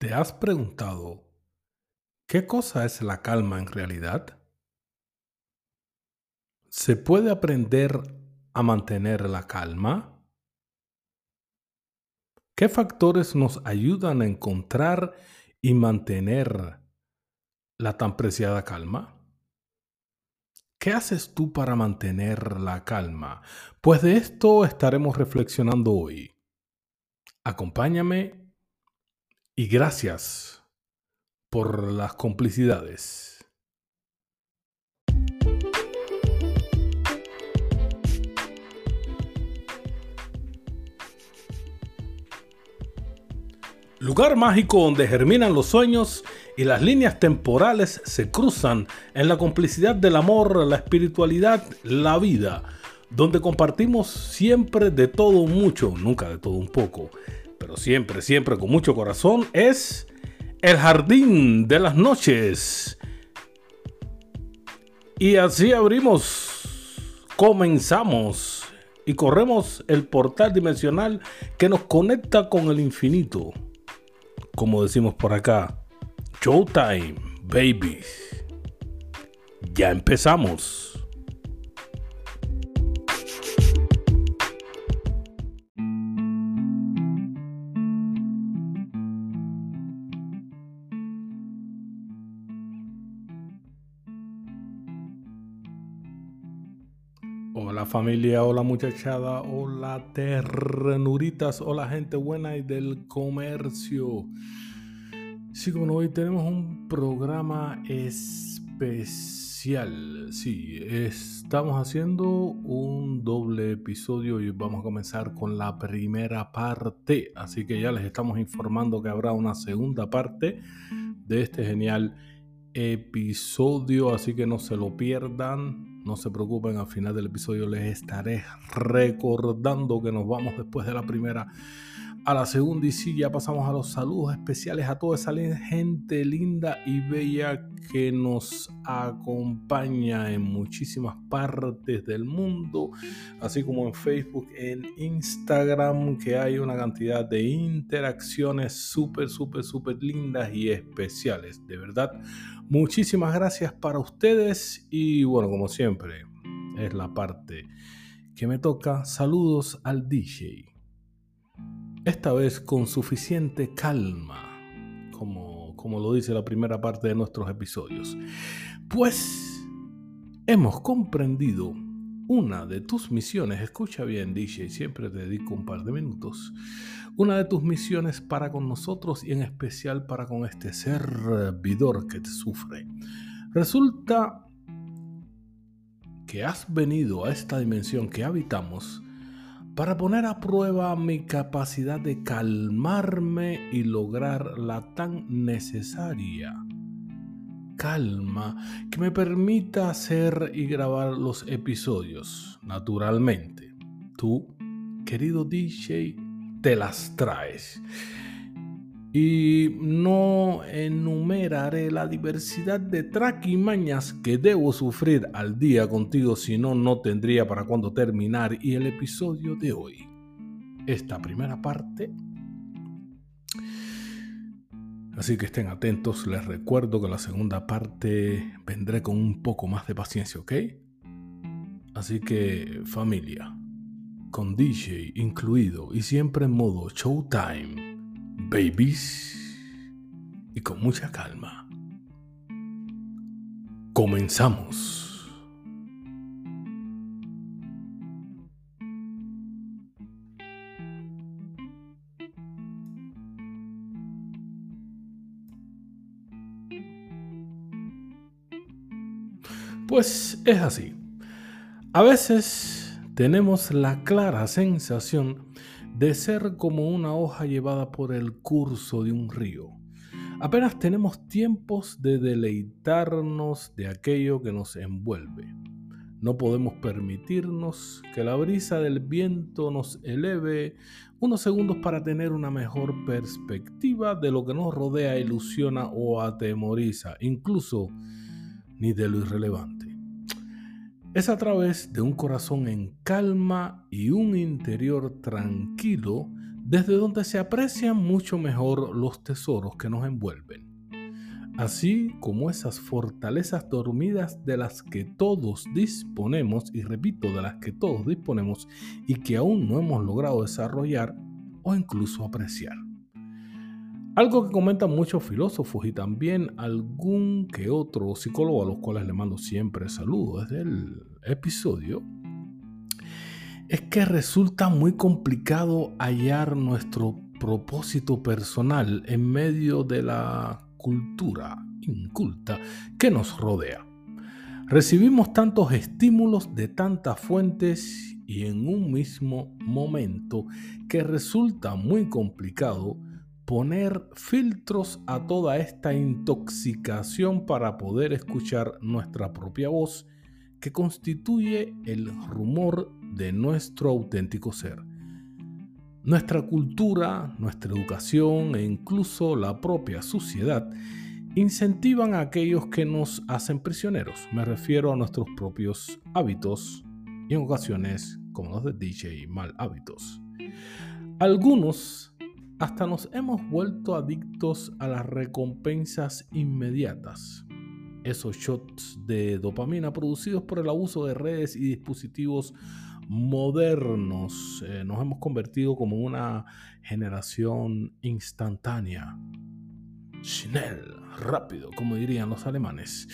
¿Te has preguntado qué cosa es la calma en realidad? ¿Se puede aprender a mantener la calma? ¿Qué factores nos ayudan a encontrar y mantener la tan preciada calma? ¿Qué haces tú para mantener la calma? Pues de esto estaremos reflexionando hoy. Acompáñame y gracias por las complicidades. Lugar mágico donde germinan los sueños y las líneas temporales se cruzan en la complicidad del amor, la espiritualidad, la vida, donde compartimos siempre de todo mucho, nunca de todo un poco siempre, siempre con mucho corazón, es El Jardín de las Noches. Y así abrimos, comenzamos y corremos el portal dimensional que nos conecta con el infinito. Como decimos por acá, Showtime, baby. Ya empezamos. Familia, hola muchachada, hola ternuritas, hola gente buena y del comercio. Sí, como hoy tenemos un programa especial. Sí, estamos haciendo un doble episodio y vamos a comenzar con la primera parte. Así que ya les estamos informando que habrá una segunda parte de este genial episodio, así que no se lo pierdan. No se preocupen, al final del episodio les estaré recordando que nos vamos después de la primera a la segunda y sí, ya pasamos a los saludos especiales a toda esa gente linda y bella que nos acompaña en muchísimas partes del mundo, así como en Facebook, en Instagram, que hay una cantidad de interacciones súper, súper, súper lindas y especiales. De verdad, muchísimas gracias para ustedes y bueno, como siempre, es la parte que me toca. Saludos al DJ esta vez con suficiente calma, como, como lo dice la primera parte de nuestros episodios. Pues hemos comprendido una de tus misiones, escucha bien DJ, siempre te dedico un par de minutos, una de tus misiones para con nosotros y en especial para con este servidor que te sufre. Resulta que has venido a esta dimensión que habitamos para poner a prueba mi capacidad de calmarme y lograr la tan necesaria calma que me permita hacer y grabar los episodios naturalmente. Tú, querido DJ, te las traes y no enumeraré la diversidad de traquimañas que debo sufrir al día contigo, si no, no tendría para cuándo terminar. Y el episodio de hoy, esta primera parte. Así que estén atentos, les recuerdo que la segunda parte vendré con un poco más de paciencia, ¿ok? Así que familia, con DJ incluido y siempre en modo showtime babies, y con mucha calma, comenzamos. Pues es así. A veces tenemos la clara sensación de ser como una hoja llevada por el curso de un río. Apenas tenemos tiempos de deleitarnos de aquello que nos envuelve. No podemos permitirnos que la brisa del viento nos eleve unos segundos para tener una mejor perspectiva de lo que nos rodea, ilusiona o atemoriza, incluso ni de lo irrelevante. Es a través de un corazón en calma y un interior tranquilo desde donde se aprecian mucho mejor los tesoros que nos envuelven, así como esas fortalezas dormidas de las que todos disponemos, y repito, de las que todos disponemos y que aún no hemos logrado desarrollar o incluso apreciar. Algo que comentan muchos filósofos y también algún que otro psicólogo a los cuales le mando siempre saludos desde el episodio, es que resulta muy complicado hallar nuestro propósito personal en medio de la cultura inculta que nos rodea. Recibimos tantos estímulos de tantas fuentes y en un mismo momento que resulta muy complicado poner filtros a toda esta intoxicación para poder escuchar nuestra propia voz que constituye el rumor de nuestro auténtico ser. Nuestra cultura, nuestra educación e incluso la propia sociedad incentivan a aquellos que nos hacen prisioneros. Me refiero a nuestros propios hábitos y en ocasiones, como los de DJ, mal hábitos. Algunos hasta nos hemos vuelto adictos a las recompensas inmediatas. Esos shots de dopamina producidos por el abuso de redes y dispositivos modernos. Eh, nos hemos convertido como una generación instantánea. Schnell, rápido, como dirían los alemanes.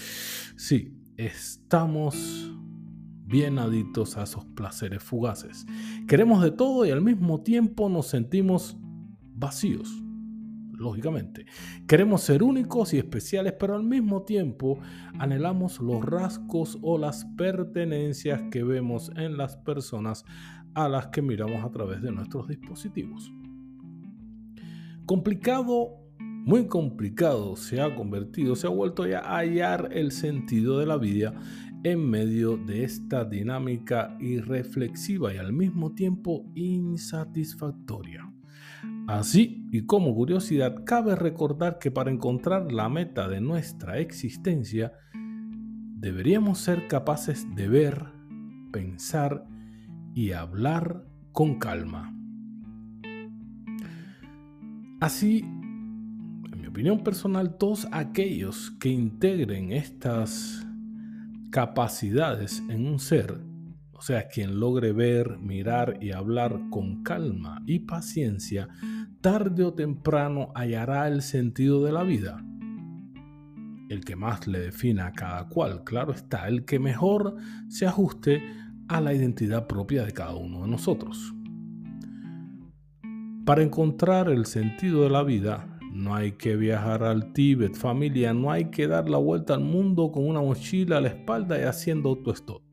Sí, estamos bien adictos a esos placeres fugaces. Queremos de todo y al mismo tiempo nos sentimos vacíos, lógicamente. Queremos ser únicos y especiales, pero al mismo tiempo anhelamos los rasgos o las pertenencias que vemos en las personas a las que miramos a través de nuestros dispositivos. Complicado, muy complicado se ha convertido, se ha vuelto a hallar el sentido de la vida en medio de esta dinámica irreflexiva y al mismo tiempo insatisfactoria. Así, y como curiosidad, cabe recordar que para encontrar la meta de nuestra existencia, deberíamos ser capaces de ver, pensar y hablar con calma. Así, en mi opinión personal, todos aquellos que integren estas capacidades en un ser o sea, quien logre ver, mirar y hablar con calma y paciencia, tarde o temprano hallará el sentido de la vida. El que más le defina a cada cual, claro está, el que mejor se ajuste a la identidad propia de cada uno de nosotros. Para encontrar el sentido de la vida, no hay que viajar al Tíbet, familia, no hay que dar la vuelta al mundo con una mochila a la espalda y haciendo autostop.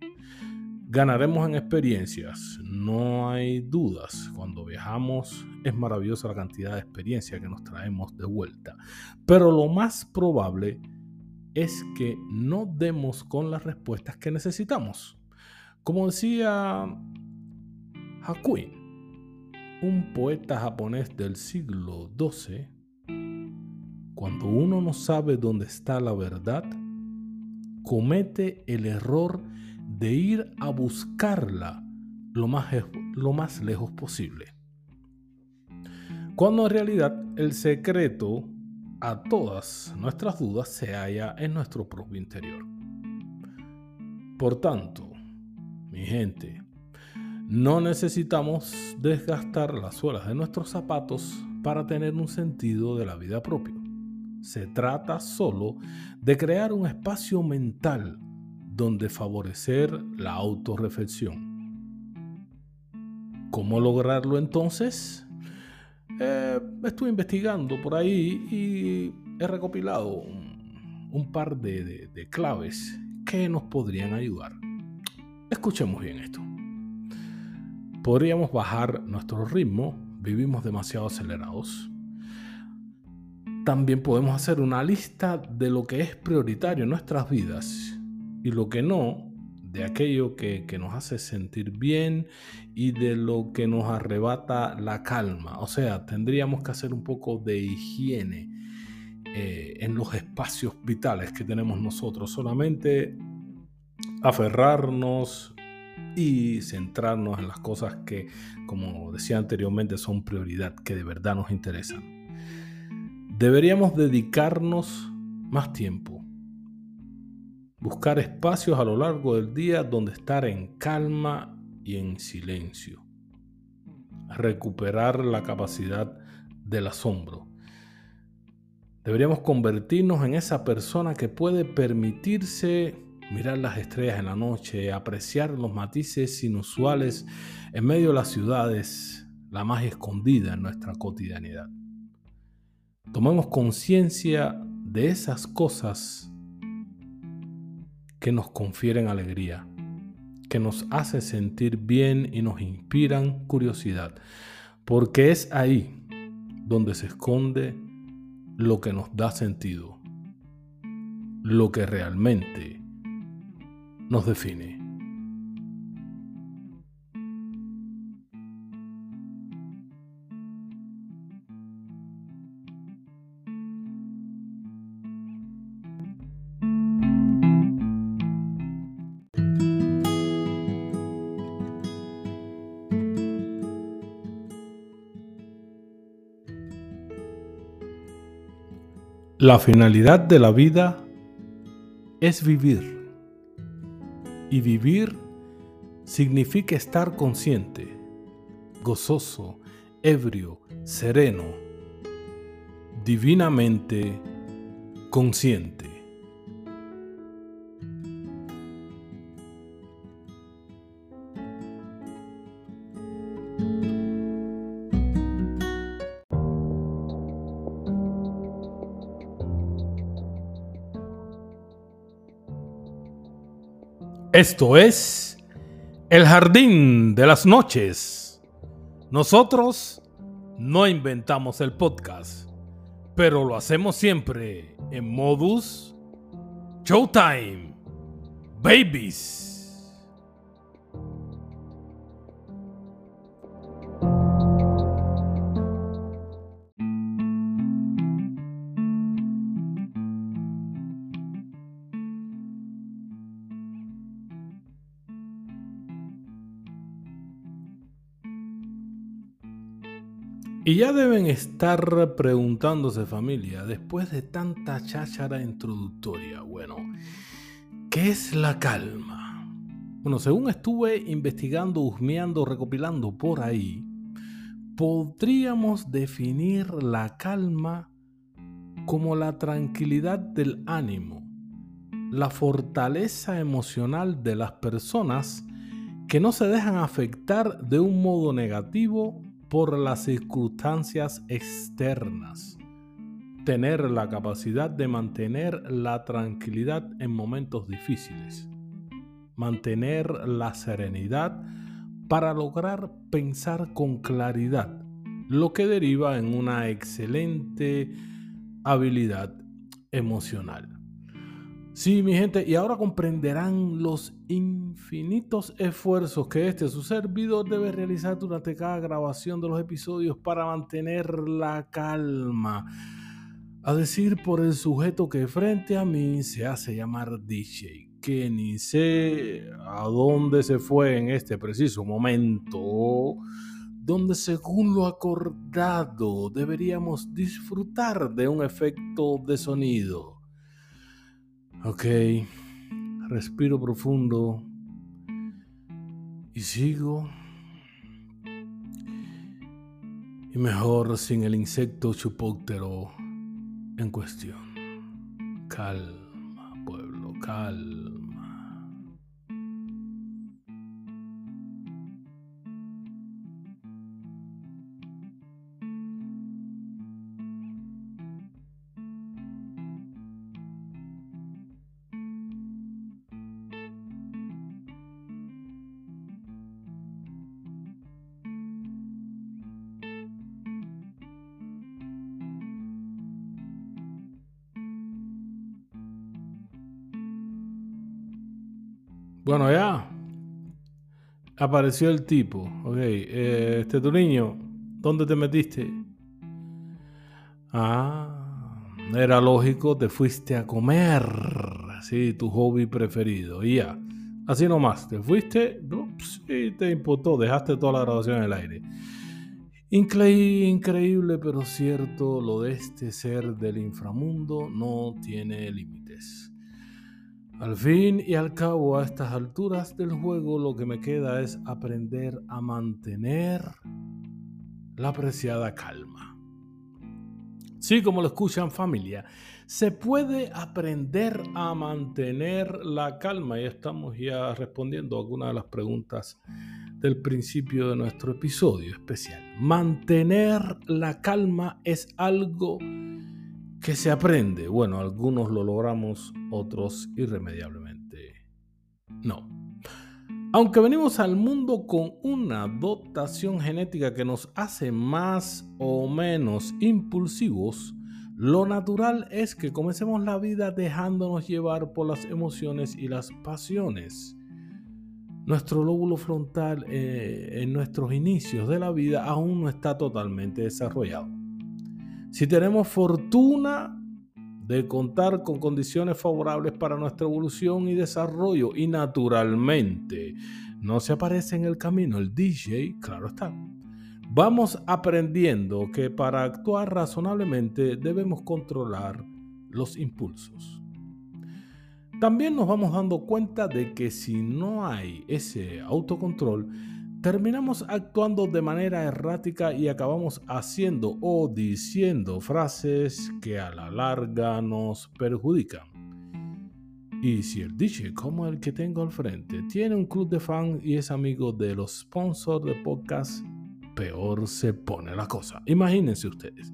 Ganaremos en experiencias, no hay dudas. Cuando viajamos es maravillosa la cantidad de experiencia que nos traemos de vuelta. Pero lo más probable es que no demos con las respuestas que necesitamos. Como decía Hakuin, un poeta japonés del siglo XII, cuando uno no sabe dónde está la verdad, comete el error de ir a buscarla lo más, lo más lejos posible. Cuando en realidad el secreto a todas nuestras dudas se halla en nuestro propio interior. Por tanto, mi gente, no necesitamos desgastar las suelas de nuestros zapatos para tener un sentido de la vida propio. Se trata solo de crear un espacio mental donde favorecer la autorreflexión. ¿Cómo lograrlo entonces? Eh, estuve investigando por ahí y he recopilado un, par de, de claves que nos podrían ayudar. Escuchemos bien esto. Podríamos bajar nuestro ritmo, vivimos demasiado acelerados. También podemos hacer una lista de lo que es prioritario en nuestras vidas y lo que no, de aquello que, nos hace sentir bien y de lo que nos arrebata la calma. O sea, tendríamos que hacer un poco de higiene eh, en los espacios vitales que tenemos nosotros. Solamente aferrarnos y centrarnos en las cosas que, como decía anteriormente, son prioridad, que de verdad nos interesan. Deberíamos dedicarnos más tiempo, buscar espacios a lo largo del día donde estar en calma y en silencio, recuperar la capacidad del asombro. Deberíamos convertirnos en esa persona que puede permitirse mirar las estrellas en la noche, apreciar los matices inusuales en medio de las ciudades, la más escondida en nuestra cotidianidad. Tomemos conciencia de esas cosas que nos confieren alegría, que nos hacen sentir bien y nos inspiran curiosidad, porque es ahí donde se esconde lo que nos da sentido, lo que realmente nos define. La finalidad de la vida es vivir y vivir significa estar consciente, gozoso, ebrio, sereno, divinamente consciente. Esto es El Jardín de las Noches. Nosotros no inventamos el podcast, pero lo hacemos siempre en modus Showtime. Babies. Y ya deben estar preguntándose familia, después de tanta cháchara introductoria, bueno, ¿qué es la calma? Bueno, según estuve investigando, husmeando, recopilando por ahí, podríamos definir la calma como la tranquilidad del ánimo, la fortaleza emocional de las personas que no se dejan afectar de un modo negativo por las circunstancias externas. Tener la capacidad de mantener la tranquilidad en momentos difíciles. Mantener la serenidad para lograr pensar con claridad, lo que deriva en una excelente habilidad emocional. Sí, mi gente, y ahora comprenderán los infinitos esfuerzos que este su servidor debe realizar durante cada grabación de los episodios para mantener la calma. A decir por el sujeto que frente a mí se hace llamar DJ, que ni sé a dónde se fue en este preciso momento, donde según lo acordado deberíamos disfrutar de un efecto de sonido Ok, respiro profundo y sigo. Y mejor sin el insecto chupóctero en cuestión. Calma, pueblo, calma. Bueno, ya. Apareció el tipo. Ok. Eh, este tu niño. ¿Dónde te metiste? Ah. Era lógico, te fuiste a comer. Sí, tu hobby preferido. Y ya. Así nomás, te fuiste y te imputó, dejaste toda la grabación en el aire. increíble, pero cierto, lo de este ser del inframundo no tiene límites. Al fin y al cabo, a estas alturas del juego, lo que me queda es aprender a mantener la apreciada calma. Sí, como lo escuchan familia, se puede aprender a mantener la calma y estamos ya respondiendo a algunas de las preguntas del principio de nuestro episodio especial. Mantener la calma es algo que se aprende. Bueno, algunos lo logramos, otros irremediablemente no. Aunque venimos al mundo con una dotación genética que nos hace más o menos impulsivos, lo natural es que comencemos la vida dejándonos llevar por las emociones y las pasiones. Nuestro lóbulo frontal eh, en nuestros inicios de la vida aún no está totalmente desarrollado. Si tenemos fortuna de contar con condiciones favorables para nuestra evolución y desarrollo y naturalmente no se aparece en el camino el DJ, claro está. Vamos aprendiendo que para actuar razonablemente debemos controlar los impulsos. También nos vamos dando cuenta de que si no hay ese autocontrol, terminamos actuando de manera errática y acabamos haciendo o diciendo frases que a la larga nos perjudican. Y si el DJ como el que tengo al frente tiene un club de fans y es amigo de los sponsors de podcast, peor se pone la cosa. Imagínense ustedes.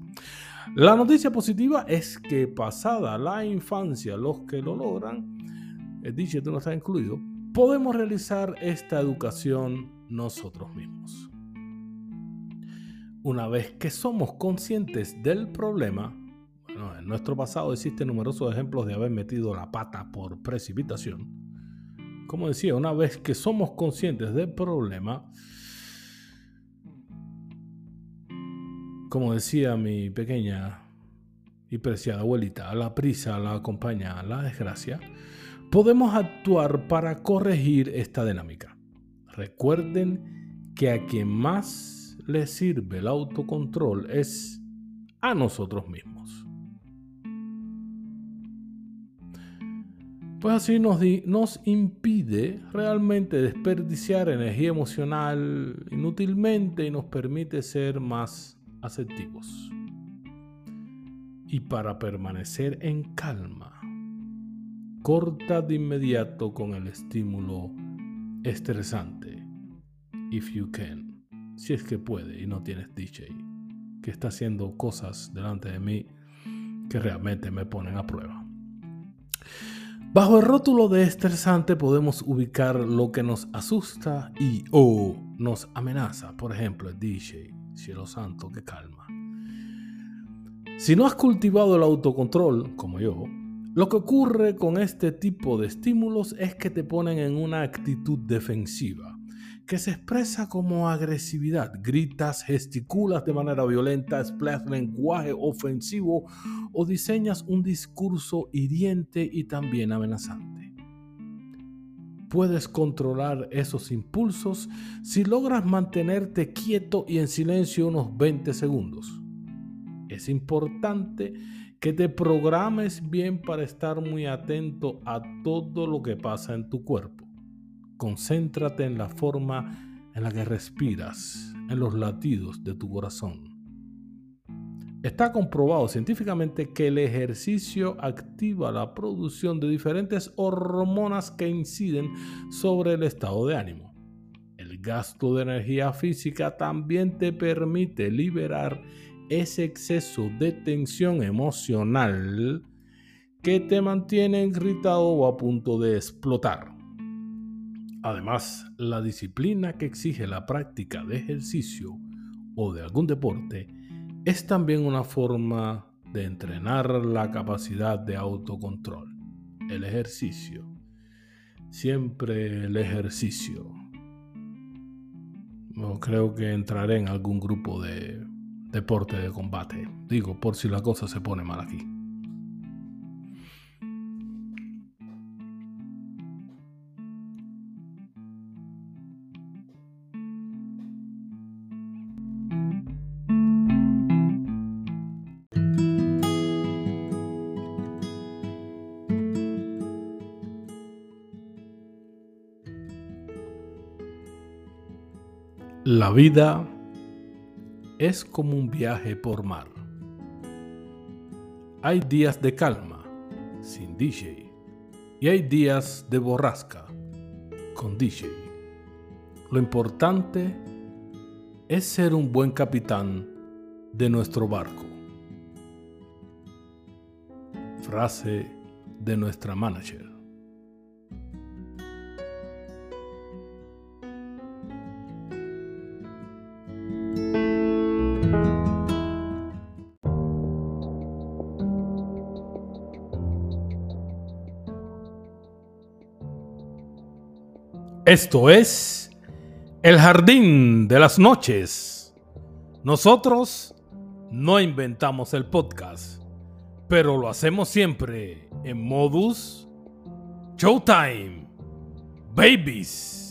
La noticia positiva es que pasada la infancia, los que lo logran, el DJ no está incluido, podemos realizar esta educación nosotros mismos. Una vez que somos conscientes del problema, en nuestro pasado existen numerosos ejemplos de haber metido la pata por precipitación. Como decía, una vez que somos conscientes del problema, como decía mi pequeña y preciada abuelita, a la prisa la acompaña la desgracia, podemos actuar para corregir esta dinámica. Recuerden que a quien más le sirve el autocontrol es a nosotros mismos. Pues así nos, nos impide realmente desperdiciar energía emocional inútilmente y nos permite ser más asertivos. Y para permanecer en calma, corta de inmediato con el estímulo estresante. If you can. Si es que puede y no tienes DJ. Que está haciendo cosas delante de mí que realmente me ponen a prueba. Bajo el rótulo de estresante podemos ubicar lo que nos asusta y o nos amenaza. Por ejemplo, el DJ, cielo santo, que calma. Si no has cultivado el autocontrol, como yo, lo que ocurre con este tipo de estímulos es que te ponen en una actitud defensiva, que se expresa como agresividad. Gritas, gesticulas de manera violenta, empleas lenguaje ofensivo o diseñas un discurso hiriente y también amenazante. Puedes controlar esos impulsos si logras mantenerte quieto y en silencio unos 20 segundos. Es importante que te programes bien para estar muy atento a todo lo que pasa en tu cuerpo. Concéntrate en la forma en la que respiras, en los latidos de tu corazón. Está comprobado científicamente que el ejercicio activa la producción de diferentes hormonas que inciden sobre el estado de ánimo. El gasto de energía física también te permite liberar ese exceso de tensión emocional que te mantiene irritado o a punto de explotar. Además, la disciplina que exige la práctica de ejercicio o de algún deporte es también una forma de entrenar la capacidad de autocontrol. El ejercicio. Siempre el ejercicio. No creo que entraré en algún grupo de deporte de combate. Digo, por si la cosa se pone mal aquí. La vida es como un viaje por mar. Hay días de calma, sin DJ, y hay días de borrasca, con DJ. Lo importante es ser un buen capitán de nuestro barco. Frase de nuestra manager. Esto es El Jardín de las Noches. Nosotros no inventamos el podcast, pero lo hacemos siempre en modus Showtime. Babies.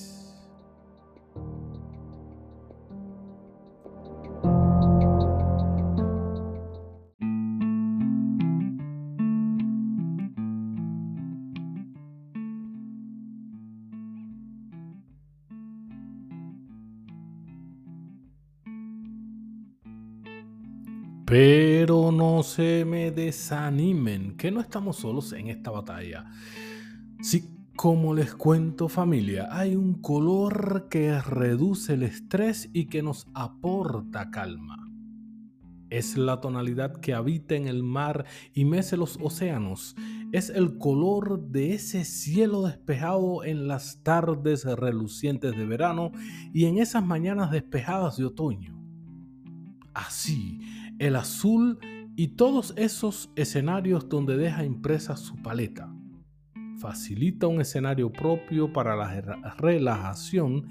Pero no se me desanimen, que no estamos solos en esta batalla. Sí, como les cuento familia, hay un color que reduce el estrés y que nos aporta calma. Es la tonalidad que habita en el mar y mece los océanos. Es el color de ese cielo despejado en las tardes relucientes de verano y en esas mañanas despejadas de otoño. Así el azul y todos esos escenarios donde deja impresa su paleta. Facilita un escenario propio para la relajación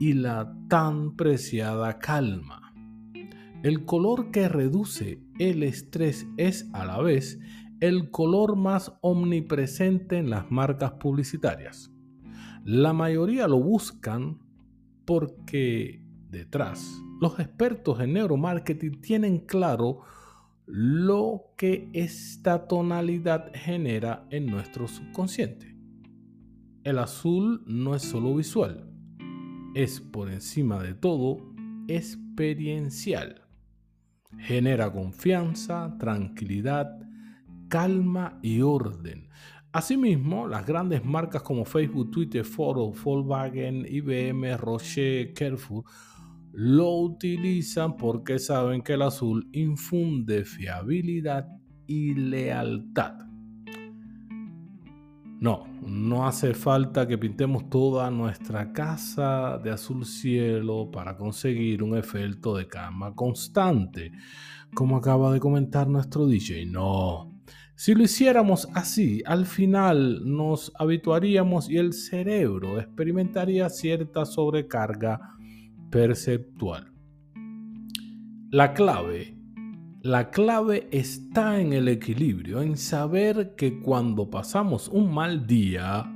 y la tan preciada calma. El color que reduce el estrés es a la vez el color más omnipresente en las marcas publicitarias. La mayoría lo buscan porque detrás los expertos en neuromarketing tienen claro lo que esta tonalidad genera en nuestro subconsciente. El azul no es solo visual, es por encima de todo experiencial. Genera confianza, tranquilidad, calma y orden. Asimismo, las grandes marcas como Facebook, Twitter, Ford, Volkswagen, IBM, Roche, Carrefour lo utilizan porque saben que el azul infunde fiabilidad y lealtad. No, no hace falta que pintemos toda nuestra casa de azul cielo para conseguir un efecto de cama constante, como acaba de comentar nuestro DJ. No, si lo hiciéramos así, al final nos habituaríamos y el cerebro experimentaría cierta sobrecarga perceptual. La clave, la clave está en el equilibrio, en saber que cuando pasamos un mal día,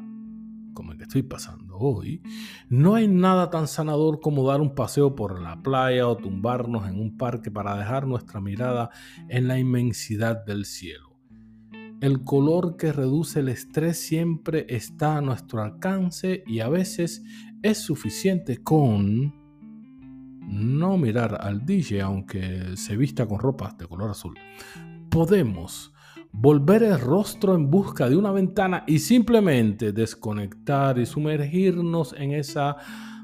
como el que estoy pasando hoy, no hay nada tan sanador como dar un paseo por la playa o tumbarnos en un parque para dejar nuestra mirada en la inmensidad del cielo. El color que reduce el estrés siempre está a nuestro alcance y a veces es suficiente con no mirar al DJ aunque se vista con ropas de color azul. Podemos volver el rostro en busca de una ventana y simplemente desconectar y sumergirnos en esa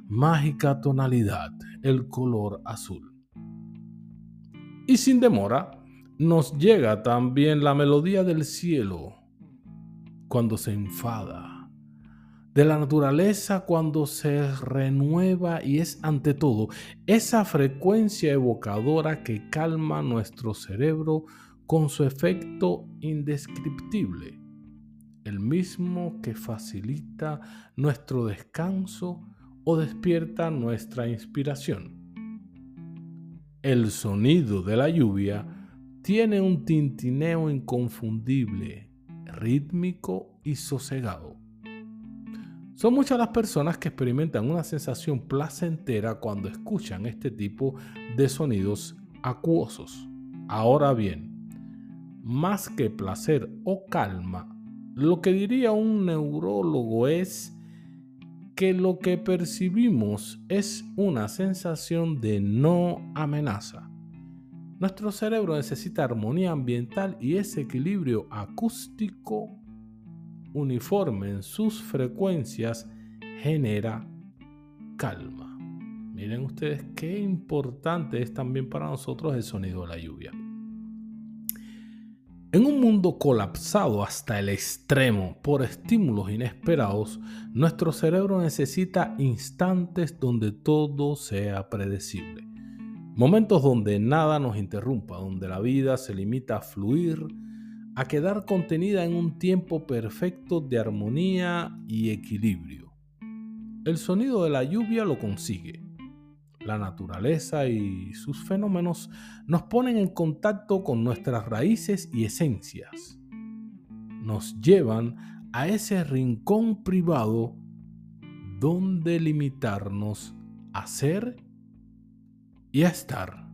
mágica tonalidad, el color azul. Y sin demora, nos llega también la melodía del cielo cuando se enfada de la naturaleza cuando se renueva y es ante todo esa frecuencia evocadora que calma nuestro cerebro con su efecto indescriptible, el mismo que facilita nuestro descanso o despierta nuestra inspiración. El sonido de la lluvia tiene un tintineo inconfundible, rítmico y sosegado son muchas las personas que experimentan una sensación placentera cuando escuchan este tipo de sonidos acuosos. Ahora bien, más que placer o calma, lo que diría un neurólogo es que lo que percibimos es una sensación de no amenaza. Nuestro cerebro necesita armonía ambiental y ese equilibrio acústico uniforme en sus frecuencias genera calma. Miren ustedes qué importante es también para nosotros el sonido de la lluvia. En un mundo colapsado hasta el extremo por estímulos inesperados, nuestro cerebro necesita instantes donde todo sea predecible. Momentos donde nada nos interrumpa, donde la vida se limita a fluir, a quedar contenida en un tiempo perfecto de armonía y equilibrio. El sonido de la lluvia lo consigue la naturaleza y sus fenómenos nos ponen en contacto con nuestras raíces y esencias. Nos llevan a ese rincón privado donde limitarnos a ser y a estar.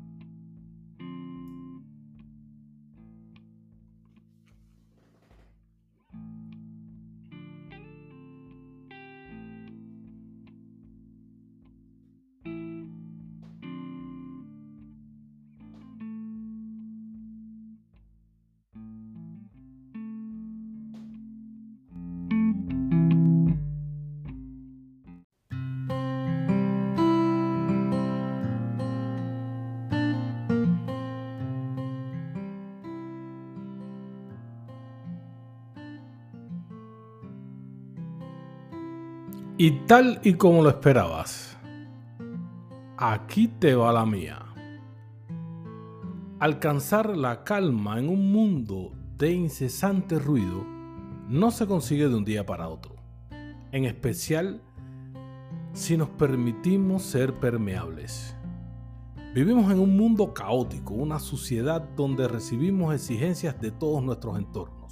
Y tal y como lo esperabas, aquí te va la mía. Alcanzar la calma en un mundo de incesante ruido no se consigue de un día para otro, en especial si nos permitimos ser permeables. Vivimos en un mundo caótico, una sociedad donde recibimos exigencias de todos nuestros entornos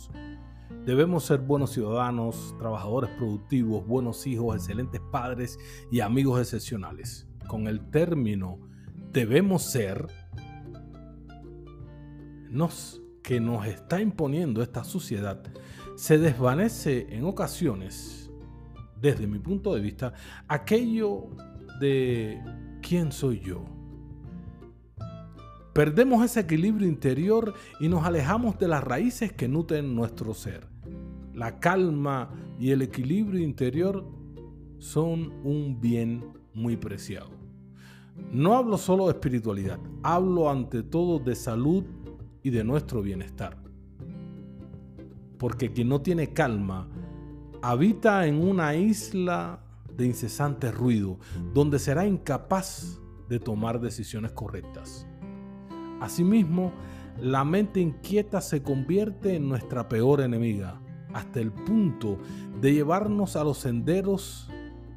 Debemos ser buenos ciudadanos, trabajadores productivos, buenos hijos, excelentes padres y amigos excepcionales. Con el término debemos ser nos, que nos está imponiendo esta sociedad se desvanece en ocasiones, desde mi punto de vista, aquello de quién soy yo. Perdemos ese equilibrio interior y nos alejamos de las raíces que nutren nuestro ser la calma y el equilibrio interior son un bien muy preciado. No hablo solo de espiritualidad, hablo ante todo de salud y de nuestro bienestar. Porque quien no tiene calma habita en una isla de incesante ruido, donde será incapaz de tomar decisiones correctas. Asimismo, la mente inquieta se convierte en nuestra peor enemiga hasta el punto de llevarnos a los senderos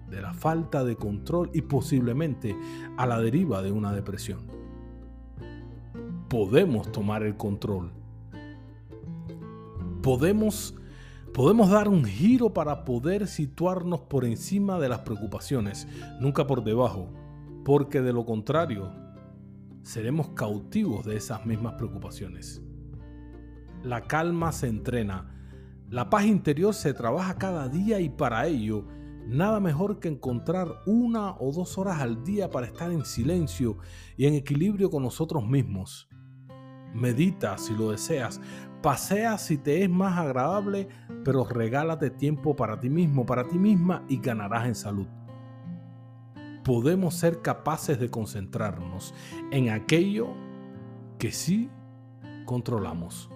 de la falta de control y posiblemente a la deriva de una depresión. Podemos tomar el control. Podemos, podemos dar un giro para poder situarnos por encima de las preocupaciones, nunca por debajo, porque de lo contrario, seremos cautivos de esas mismas preocupaciones. La calma se entrena, la paz interior se trabaja cada día y para ello nada mejor que encontrar una o dos horas al día para estar en silencio y en equilibrio con nosotros mismos. Medita si lo deseas, pasea si te es más agradable, pero regálate tiempo para ti mismo, para ti misma y ganarás en salud. Podemos ser capaces de concentrarnos en aquello que sí controlamos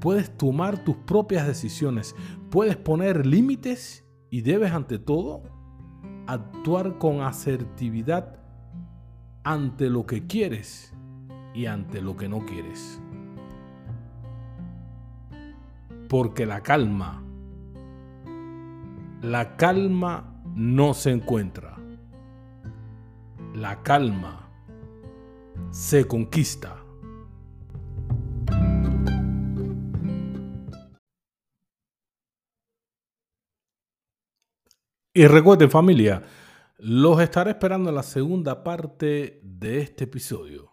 puedes tomar tus propias decisiones, puedes poner límites y debes ante todo actuar con asertividad ante lo que quieres y ante lo que no quieres. Porque la calma, la calma no se encuentra. La calma se conquista. Y recuerden familia, los estaré esperando en la segunda parte de este episodio.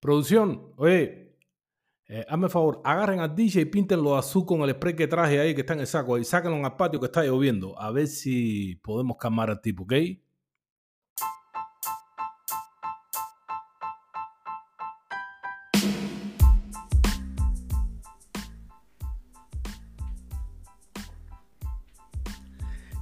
Producción, oye, Eh, hazme favor, agarren al DJ y píntenlo azul con el spray que traje ahí, que está en el saco, y sáquenlo al patio que está lloviendo. A ver si podemos calmar al tipo, ¿ok?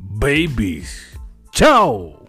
babies. Chao.